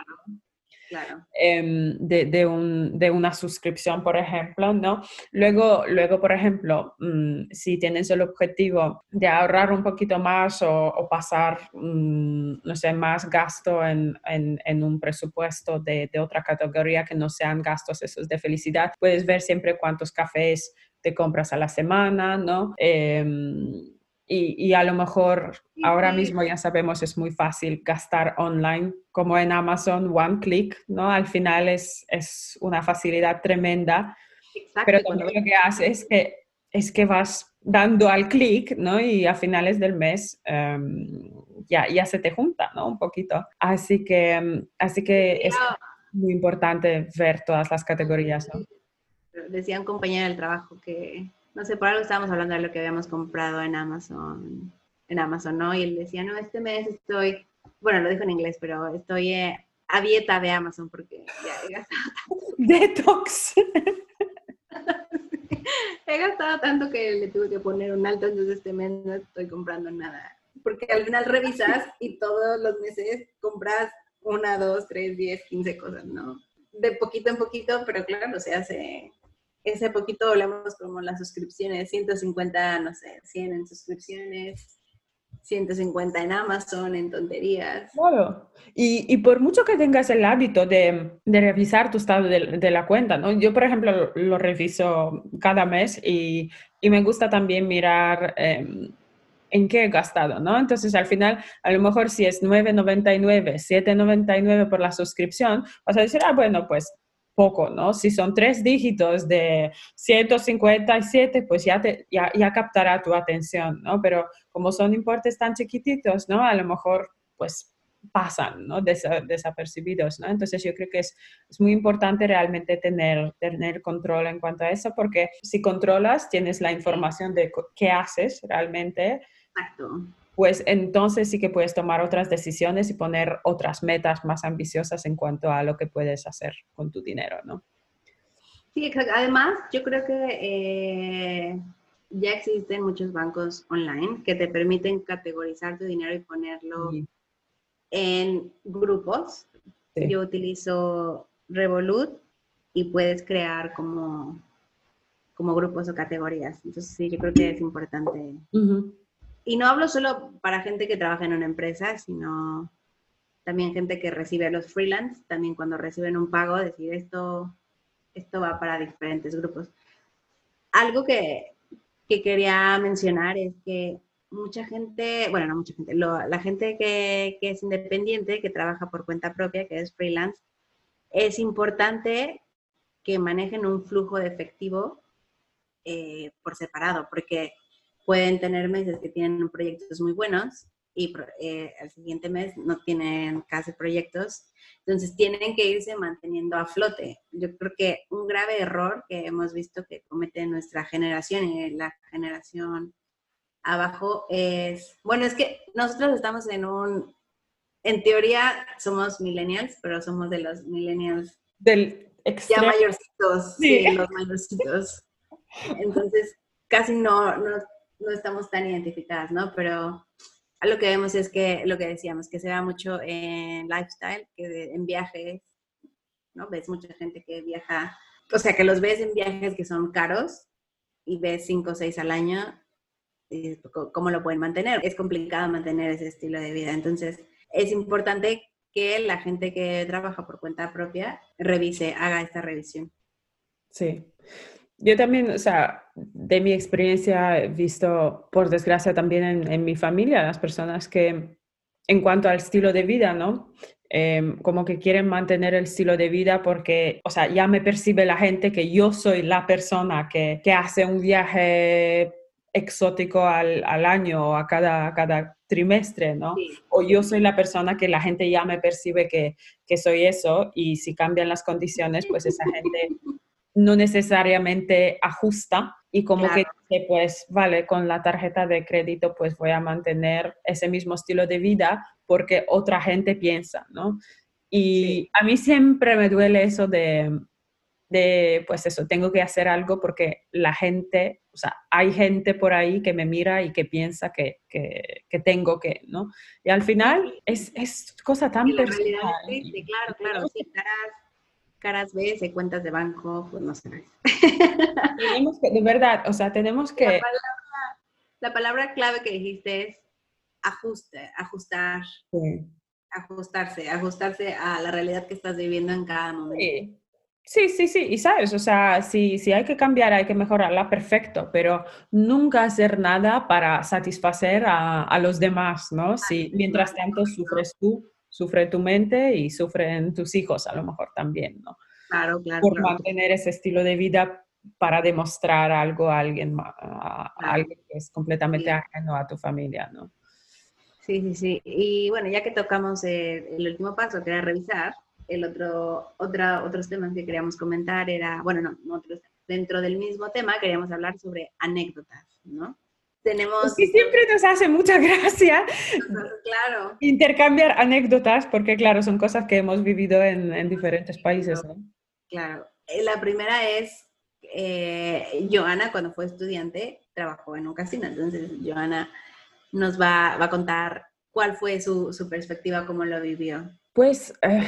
Em, de, un, de, una suscripción, por ejemplo, ¿no? Luego, luego por ejemplo, mm, si tienes el objetivo de ahorrar un poquito más o, pasar, mm, no sé, más gasto en, en, un presupuesto de, de, otra categoría que no sean gastos esos de felicidad, puedes ver siempre cuántos cafés te compras a la semana, ¿no? Em, y, a lo mejor ahora mismo ya sabemos es muy fácil gastar online, como en Amazon, one click, ¿no? Al final es, es una facilidad tremenda, pero también lo que hace es que, es que vas dando al clic, ¿no? Y a finales del mes em, ya, ya se te junta, ¿no? Un poquito. Así que, mm, así que es muy importante ver todas las categorías, ¿no? Decía un compañero del trabajo que, no sé, por algo estábamos hablando de lo que habíamos comprado en Amazon, en Amazon, ¿no? Y él decía, no, este mes estoy, bueno, lo dijo en inglés, pero estoy eh, a dieta de Amazon porque ya he gastado tanto. Detox. he gastado tanto que le tuve que poner un alto, entonces este mes no estoy comprando nada. Porque al final revisas y todos los meses compras una, dos, tres, diez, quince cosas, ¿no? De poquito en poquito, pero claro, se hace ese poquito hablamos como las suscripciones, 150, no sé, 100 en suscripciones, 150 en Amazon, en tonterías. Y, y por mucho que tengas el hábito de, de revisar tu estado de, la cuenta, ¿no? Yo, por ejemplo, lo, reviso cada mes y, y, me gusta también mirar eh, en qué he gastado, ¿no? Entonces, al final, a lo mejor si es 9,99, 7,99 por la suscripción, vas a decir, ah, bueno, pues poco, ¿no? Si son tres dígitos de 157, pues ya, te, ya, ya captará tu atención, ¿no? Pero como son importes tan chiquititos, ¿no? A lo mejor, pues pasan, ¿no? desapercibidos, ¿no? Entonces yo creo que es, es, muy importante realmente tener, tener control en cuanto a eso, porque si controlas, tienes la información de qué haces realmente. Exacto pues entonces sí que puedes tomar otras decisiones y poner otras metas más ambiciosas en cuanto a lo que puedes hacer con tu dinero, ¿no? Sí, exacto. Además, yo creo que eh, ya existen muchos bancos online que te permiten categorizar tu dinero y ponerlo en grupos. Yo utilizo Revolut y puedes crear como, como grupos o categorías. Entonces, sí, yo creo que es importante y no hablo solo para gente que trabaja en una empresa, sino también gente que recibe los freelance, también cuando reciben un pago, decir esto, esto va para diferentes grupos. Algo que, que quería mencionar es que mucha gente, bueno, no mucha gente, la gente que, que, es independiente, que trabaja por cuenta propia, que es freelance, es importante que manejen un flujo de efectivo eh, por separado, porque pueden tener meses que tienen proyectos muy buenos y eh, al siguiente mes no tienen casi proyectos. Entonces tienen que irse manteniendo a flote. Yo creo que un grave error que hemos visto que comete nuestra generación y la generación abajo es, bueno, es que nosotros estamos en un, en teoría somos millennials, pero somos de los millennials del ya mayorcitos, sí. sí, los mayorcitos. Entonces casi no, no no estamos tan identificadas, ¿no? Pero lo que vemos es que, lo que decíamos, que se da mucho en lifestyle, que en viajes, ¿no? Ves mucha gente que viaja, o sea, que los ves en viajes que son caros y ves cinco o seis al año, y ¿cómo lo pueden mantener? Es complicado mantener ese estilo de vida. Entonces, es importante que la gente que trabaja por cuenta propia revise, haga esta revisión. Sí. Yo también, o sea, de mi experiencia he visto, por desgracia, también en, mi familia, las personas que, en cuanto al estilo de vida, ¿no? Em, como que quieren mantener el estilo de vida porque, o sea, ya me percibe la gente que yo soy la persona que, que hace un viaje exótico al, al, año o a cada, cada trimestre, ¿no? O yo soy la persona que la gente ya me percibe que, que soy eso y si cambian las condiciones, pues esa gente no necesariamente ajusta y como que pues vale, con la tarjeta de crédito pues voy a mantener ese mismo estilo de vida porque otra gente piensa, ¿no? Y a mí siempre me duele eso de, de, pues eso, tengo que hacer algo porque la gente, o sea, hay gente por ahí que me mira y que piensa que, que, que tengo que, ¿no? Y al final es, es cosa tan personal. sí, claro, claro, sí, caras ves de cuentas de banco, pues no sé. Tenemos que, de verdad, o sea, tenemos que... La palabra, clave que dijiste es ajuste, ajustar. Ajustarse, ajustarse a la realidad que estás viviendo en cada momento. Sí. Sí, sí, y sabes, o sea, si, si hay que cambiar, hay que mejorarla, perfecto, pero nunca hacer nada para satisfacer a, a los demás, ¿no? Si mientras tanto sufres tú, sufre tu mente y sufren tus hijos a lo mejor también, ¿no? Claro, claro. Por mantener ese estilo de vida para demostrar algo a alguien, a, alguien que es completamente ajeno a tu familia, ¿no? Sí, sí, sí. Y bueno, ya que tocamos el, último paso, que era revisar, el otro, otra, otros temas que queríamos comentar era, bueno, no, otros, dentro del mismo tema queríamos hablar sobre anécdotas, ¿no? Tenemos... Sí, siempre nos hace mucha gracia claro. intercambiar anécdotas, porque claro, son cosas que hemos vivido en, en diferentes países, ¿no? Claro. Eh, la primera es, eh, Joana, cuando fue estudiante, trabajó en un casino, entonces Joana nos va, va a contar cuál fue su, su, perspectiva, cómo lo vivió. Pues, eh,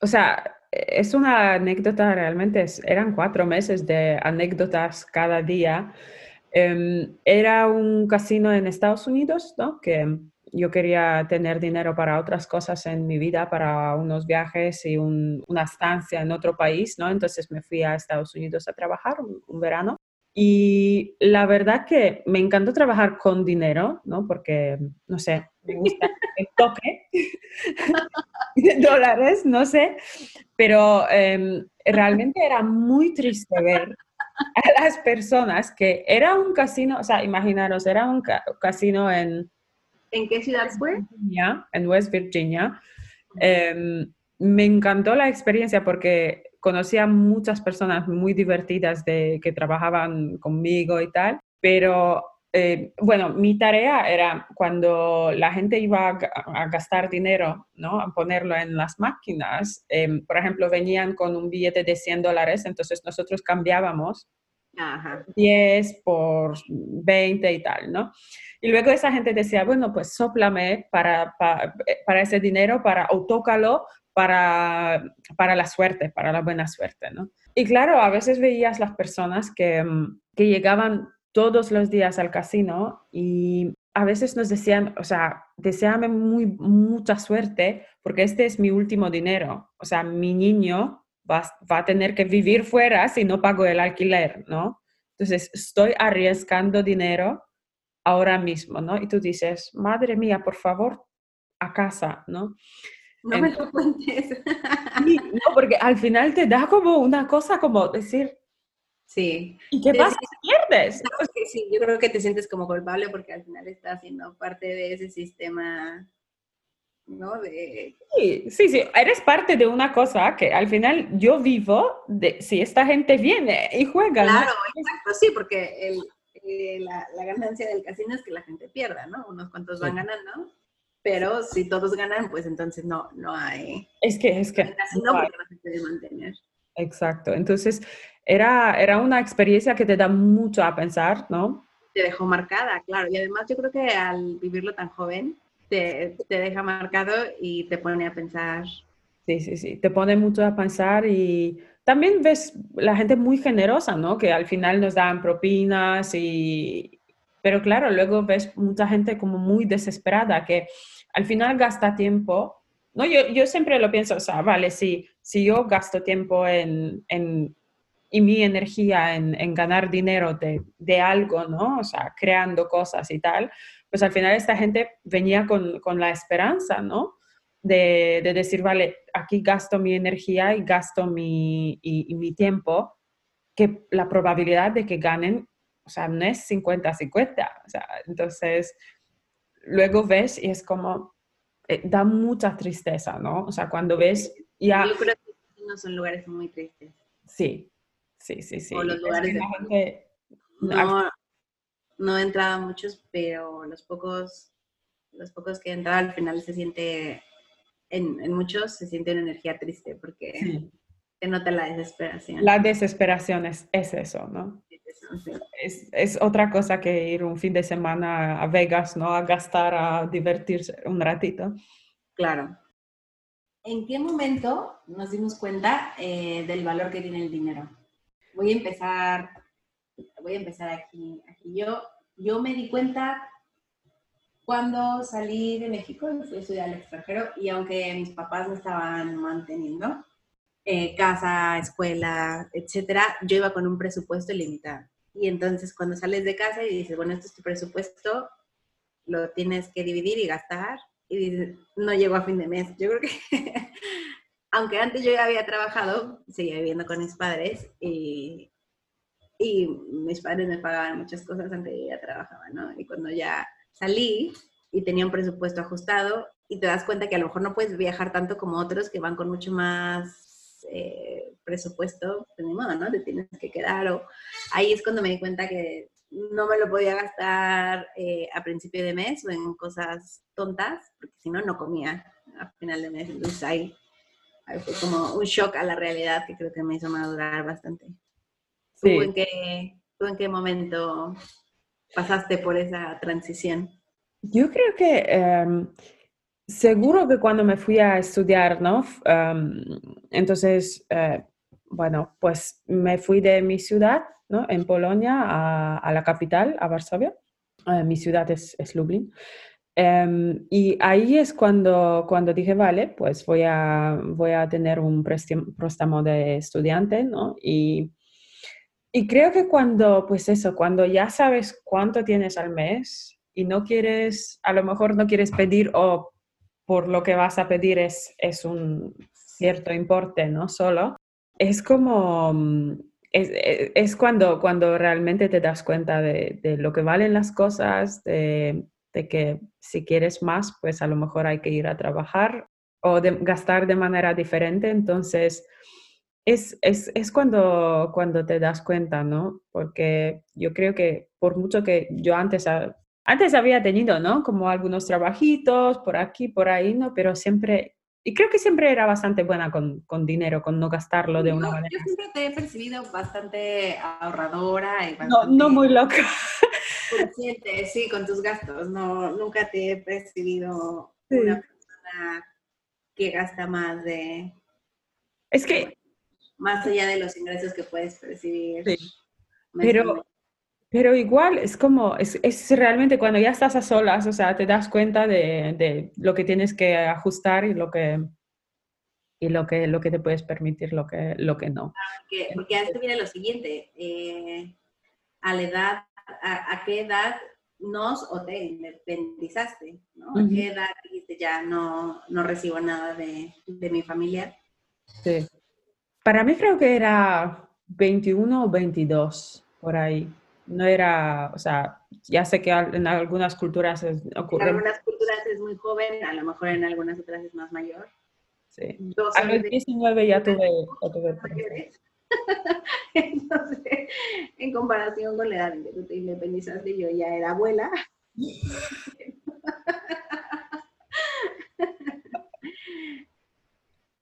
o sea, es una anécdota realmente, eran cuatro meses de anécdotas cada día. Em, era un casino en Estados Unidos, ¿no? Que yo quería tener dinero para otras cosas en mi vida, para unos viajes y una estancia en otro país, ¿no? Entonces me fui a Estados Unidos a trabajar un verano y la verdad que me encantó trabajar con dinero, ¿no? Porque, no sé, me gusta el toque de dólares, no sé, pero em, realmente era muy triste ver a las personas que era un casino, o sea, imaginaros, era un casino en... ¿En qué ciudad fue? en West Virginia. Em, me encantó la experiencia porque conocí a muchas personas muy divertidas de, que trabajaban conmigo y tal, pero eh, bueno, mi tarea era cuando la gente iba a, gastar dinero, ¿no? A ponerlo en las máquinas, em, por ejemplo, venían con un billete de 100 dólares, entonces nosotros cambiábamos 10 por 20 y tal, ¿no? Y luego esa gente decía, bueno, pues soplame para, para, para ese dinero, para, o tócalo para, para la suerte, para la buena suerte, ¿no? Y claro, a veces veías las personas que, mm, que llegaban todos los días al casino y a veces nos decían, o sea, deseame muy, mucha suerte porque este es mi último dinero. O sea, mi niño va, va, a tener que vivir fuera si no pago el alquiler, ¿no? Entonces, estoy arriesgando dinero ahora mismo, ¿no? Y tú dices, madre mía, por favor, a casa, ¿no? No me lo cuentes. no, porque al final te da como una cosa como decir, Sí. ¿Y qué pasa si pierdes? sí, yo creo que te sientes como culpable porque al final estás siendo parte de ese sistema, ¿no? De... Sí, sí, sí, eres parte de una cosa que al final yo vivo de si esta gente viene y juega. Claro, exacto, sí, porque el, eh, la, la, ganancia del casino es que la gente pierda, ¿no? Unos cuantos van ganando pero si todos ganan, pues entonces no, no hay. Es que, es que. No, porque no se puede mantener. Exacto. Entonces, era, era una experiencia que te da mucho a pensar, ¿no? Te dejó marcada, claro. Y además, yo creo que al vivirlo tan joven, te, te deja marcado y te pone a pensar. Sí, sí, sí. Te pone mucho a pensar y también ves la gente muy generosa, ¿no? Que al final nos dan propinas y, pero claro, luego ves mucha gente como muy desesperada que al final gasta tiempo. No, yo, yo siempre lo pienso, o sea, vale, si, si yo gasto tiempo en, en y mi energía en, en ganar dinero de, de, algo, ¿no? O sea, creando cosas y tal, pues al final esta gente venía con, con la esperanza, ¿no? De, de, decir, vale, aquí gasto mi energía y gasto mi, y mi tiempo, que la probabilidad de que ganen o sea, no es 50-50. O sea, entonces, luego ves y es como, eh, da mucha tristeza, ¿no? O sea, cuando ves ya... Yo creo que no son lugares muy tristes. Sí, sí, sí, sí. O los lugares de... No, no he entrado a muchos, pero los pocos, los pocos que entrado al final se siente, en, en muchos se siente una energía triste porque sí. se nota la desesperación. La desesperación es, es eso, ¿no? Es, es, otra cosa que ir un fin de semana a Vegas, ¿no? A gastar, a divertirse un ratito. Claro. ¿En qué momento nos dimos cuenta eh, del valor que tiene el dinero? Voy a empezar, voy a empezar aquí. aquí. Yo, yo me di cuenta cuando salí de México y fui a estudiar al extranjero y aunque mis papás me estaban manteniendo, eh, casa, escuela, etcétera, yo iba con un presupuesto ilimitado. Y entonces cuando sales de casa y dices, bueno, este es tu presupuesto, lo tienes que dividir y gastar, y dices, no llego a fin de mes. Yo creo que, aunque antes yo ya había trabajado, seguía viviendo con mis padres y, mis padres me pagaban muchas cosas antes yo ya trabajaba, ¿no? Y cuando ya salí, y tenía un presupuesto ajustado y te das cuenta que a lo mejor no puedes viajar tanto como otros que van con mucho más eh, presupuesto, pues ni modo, ¿no? Te tienes que quedar ahí es cuando me di cuenta que no me lo podía gastar eh, a principio de mes o en cosas tontas, porque si no, no comía a final de mes. Entonces ahí, fue como un shock a la realidad que creo que me hizo madurar bastante. ¿Tú, en qué, ¿Tú en qué momento pasaste por esa transición? Yo creo que em, seguro que cuando me fui a estudiar, ¿no? Em, entonces, eh, bueno, pues me fui de mi ciudad, ¿no? En Polonia a, la capital, a Varsovia. Eh, mi ciudad es, es Lublin. Em, y ahí es cuando, cuando dije, vale, pues voy a, voy a tener un préstamo de estudiante, ¿no? Y, y creo que cuando, pues eso, cuando ya sabes cuánto tienes al mes, y no quieres, a lo mejor no quieres pedir o por lo que vas a pedir es, es un cierto importe, ¿no? Solo, es como, mm, es, cuando, cuando realmente te das cuenta de, de lo que valen las cosas, de, de, que si quieres más, pues a lo mejor hay que ir a trabajar o de, gastar de manera diferente. Entonces, es, es, es, cuando, cuando te das cuenta, ¿no? Porque yo creo que por mucho que yo antes antes había tenido, ¿no? Como algunos trabajitos por aquí, por ahí, ¿no? Pero siempre, y creo que siempre era bastante buena con, con dinero, con no gastarlo de una manera. Yo siempre te he percibido bastante ahorradora y No, no muy loca. Consciente, sí, con tus gastos. No, nunca te he percibido una persona que gasta más de... Es que... Más allá de los ingresos que puedes percibir. Sí. Pero, pero igual es como, es, es, realmente cuando ya estás a solas, o sea, te das cuenta de, de, lo que tienes que ajustar y lo que, y lo que, lo que te puedes permitir, lo que, lo que no. Porque, porque a esto viene lo siguiente, eh, a la edad, a, qué edad nos o te independizaste? ¿no? ¿A qué edad dijiste ya no, no recibo nada de, de mi familia? Sí. Para mí creo que era 21 o 22, por ahí no era, o sea, ya sé que en algunas culturas es, ocurre. En algunas culturas es muy joven, a lo mejor en algunas otras es más mayor. Sí. a los 19 ya tuve, ya tuve Entonces, en comparación con la edad en que tú te independizaste, yo ya era abuela.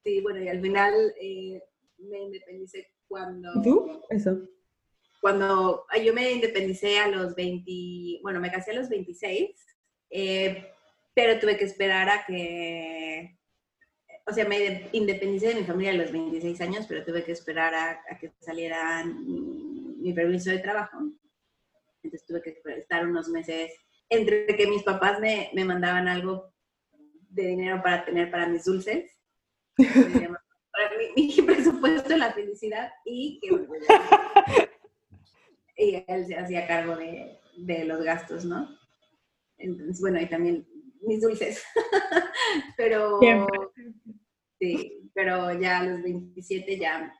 sí, bueno, y al final eh, me independicé cuando... ¿Tú? Eso cuando yo me independicé a los 20, bueno, me casé a los 26, eh, pero tuve que esperar a que, o sea, me independicé de mi familia a los 26 años, pero tuve que esperar a, que saliera mi, permiso de trabajo. Entonces tuve que estar unos meses entre que mis papás me, me mandaban algo de dinero para tener para mis dulces, para mi, mi presupuesto de la felicidad y que y él se hacía cargo de, de los gastos, ¿no? Entonces, bueno, y también mis dulces. pero sí, pero ya a los 27 ya,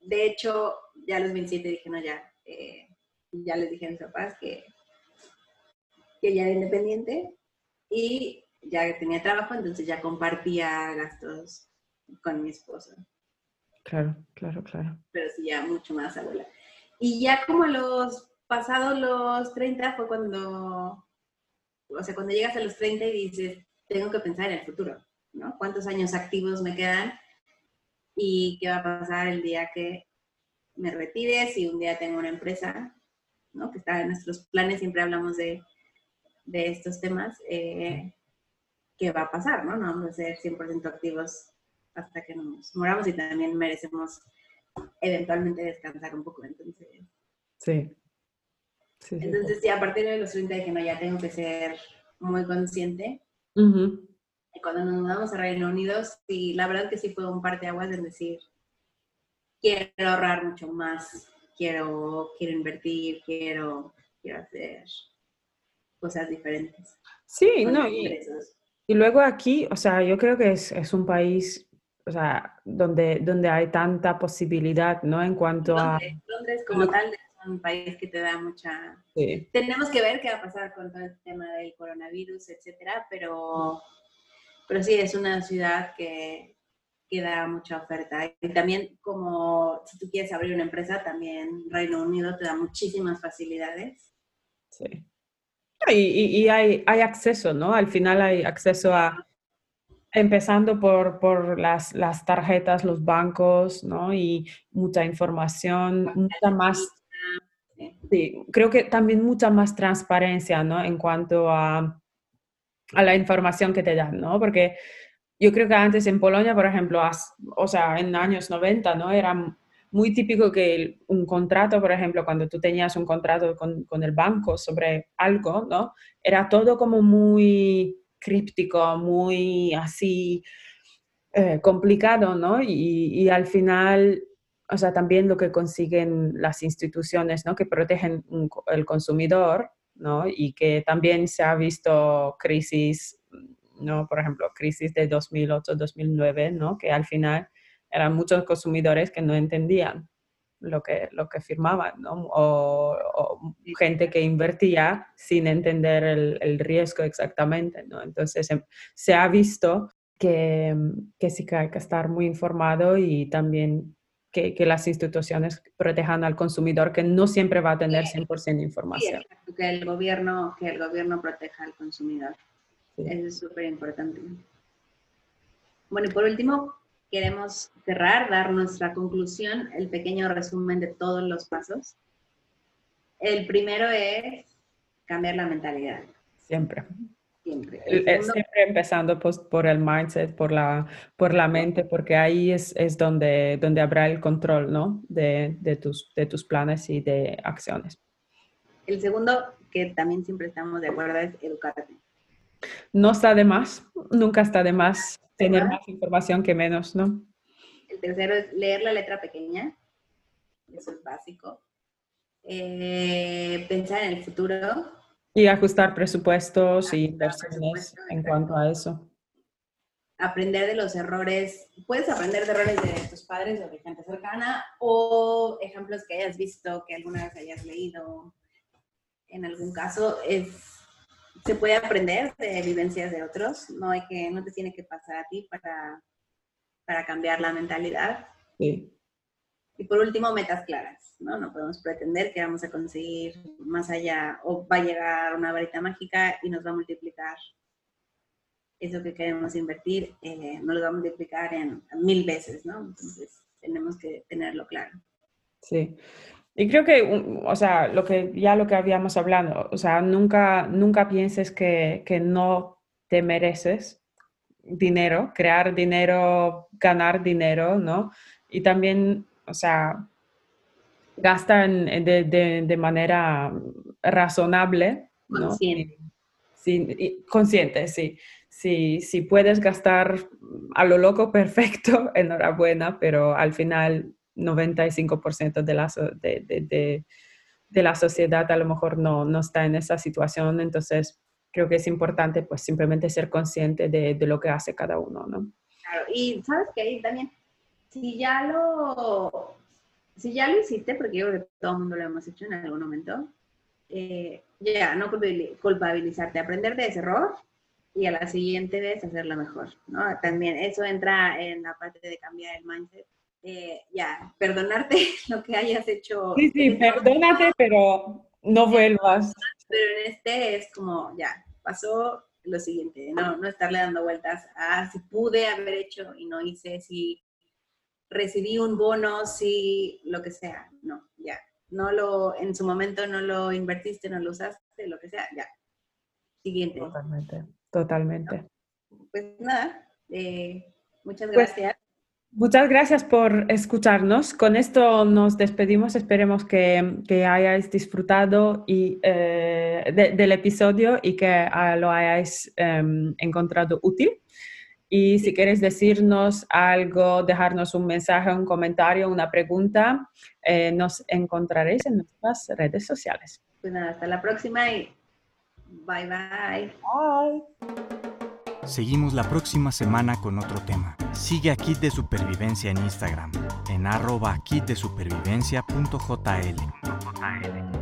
de hecho, ya a los 27 dije, no, ya, eh, ya les dije a mis papás que, que ya era independiente y ya tenía trabajo, entonces ya compartía gastos con mi esposo. Claro, claro, claro. Pero sí, ya mucho más abuela. Y ya como los pasados los 30 fue cuando, o sea, cuando llegas a los 30 y dices, tengo que pensar en el futuro, ¿no? ¿Cuántos años activos me quedan? ¿Y qué va a pasar el día que me retire? Si un día tengo una empresa, ¿no? Que está en nuestros planes, siempre hablamos de, de estos temas. Eh, ¿Qué va a pasar, no? No vamos a ser 100% activos hasta que nos moramos y también merecemos eventualmente descansar un poco. Entonces, sí. entonces, ya a partir de los 30 que no, ya tengo que ser muy consciente. Cuando nos mudamos a Reino Unido, sí, la verdad que sí fue un par de aguas en decir, quiero ahorrar mucho más, quiero, quiero invertir, quiero, quiero hacer cosas diferentes. Sí, no, y, y, luego aquí, o sea, yo creo que es, es un país o sea, donde, donde hay tanta posibilidad, ¿no? En cuanto a... Londres como tal, un país que te da mucha... Tenemos que ver qué va a pasar con todo el tema del coronavirus, etcétera, pero, pero sí, es una ciudad que, que da mucha oferta. Y también como si tú quieres abrir una empresa, también Reino Unido te da muchísimas facilidades. Sí. Y, y, hay, hay acceso, ¿no? Al final hay acceso a, empezando por, por las, las, tarjetas, los bancos, ¿no? Y mucha información, mucha más, sí, creo que también mucha más transparencia, ¿no? En cuanto a, a la información que te dan, ¿no? Porque yo creo que antes en Polonia, por ejemplo, o sea, en años 90, ¿no? Era muy típico que un contrato, por ejemplo, cuando tú tenías un contrato con, con, el banco sobre algo, ¿no? Era todo como muy críptico, muy así eh, complicado, ¿no? Y, y, al final, o sea, también lo que consiguen las instituciones, ¿no? Que protegen el consumidor, ¿no? Y que también se ha visto crisis ¿no? Por ejemplo, crisis de 2008-2009, ¿no? Que al final eran muchos consumidores que no entendían lo que, lo que firmaban, ¿no? O, gente que invertía sin entender el, riesgo exactamente, ¿no? Entonces se, ha visto que, que, sí que hay que estar muy informado y también que, que, las instituciones protejan al consumidor, que no siempre va a tener 100% de información. Sí, que el gobierno, que el gobierno proteja al consumidor. Eso es súper importante. Bueno, y por último, queremos cerrar, dar nuestra conclusión, el pequeño resumen de todos los pasos. El primero es cambiar la mentalidad. Siempre. Siempre. siempre empezando pues, por el mindset, por la, por la mente, porque ahí es, es donde, donde habrá el control ¿no? de, de, tus, de tus planes y de acciones. El segundo, que también siempre estamos de acuerdo, es educarte. No está de más, nunca está de más tener más información que menos, ¿no? El tercero es leer la letra pequeña, eso es básico. Eh, pensar en el futuro. Y ajustar presupuestos y inversiones en cuanto a eso. Aprender de los errores. Puedes aprender de errores de tus padres o de gente cercana o ejemplos que hayas visto, que alguna vez hayas leído. En algún caso, es se puede aprender de vivencias de otros, no hay que, no te tiene que pasar a ti para, para cambiar la mentalidad. Sí. Y por último, metas claras, ¿no? No podemos pretender que vamos a conseguir más allá o va a llegar una varita mágica y nos va a multiplicar eso que queremos invertir, eh, no lo va a multiplicar en mil veces, ¿no? Entonces, tenemos que tenerlo claro. Sí. Y creo que, o sea, lo que ya lo que habíamos hablado, o sea, nunca, nunca pienses que, que no te mereces dinero, crear dinero, ganar dinero, ¿no? Y también, o sea, gasta de, de, de, manera razonable, ¿no? Consciente. Sí, consciente, sí. Si, si puedes gastar a lo loco, perfecto, enhorabuena, pero al final 95% de la, de, de, de, la sociedad a lo mejor no, no está en esa situación, entonces creo que es importante pues simplemente ser consciente de, de, lo que hace cada uno, ¿no? Claro, y sabes que ahí también, si ya lo, si ya lo hiciste, porque yo creo que todo el mundo lo hemos hecho en algún momento, eh, ya, no culpabilizarte, aprender de ese error y a la siguiente vez hacerlo mejor, ¿no? También eso entra en la parte de cambiar el mindset eh, ya, perdonarte lo que hayas hecho. Sí, sí, perdónate, pero no vuelvas. Pero en este es como, ya, pasó lo siguiente, no, no estarle dando vueltas a si pude haber hecho y no hice, si recibí un bono, si lo que sea, no, ya. No lo, en su momento no lo invertiste, no lo usaste, lo que sea, ya. Siguiente. Totalmente, totalmente. Pues nada, eh, muchas pues gracias. Muchas gracias por escucharnos. Con esto nos despedimos. Esperemos que, que hayáis disfrutado y, eh, del episodio y que ah, lo hayáis em, encontrado útil. Y si queréis decirnos algo, dejarnos un mensaje, un comentario, una pregunta, eh, nos encontraréis en nuestras redes sociales. Pues nada, hasta la próxima y bye bye. Bye. Seguimos la próxima semana con otro tema. Sigue a Kit de Supervivencia en Instagram, en arroba kitdesupervivencia.jl.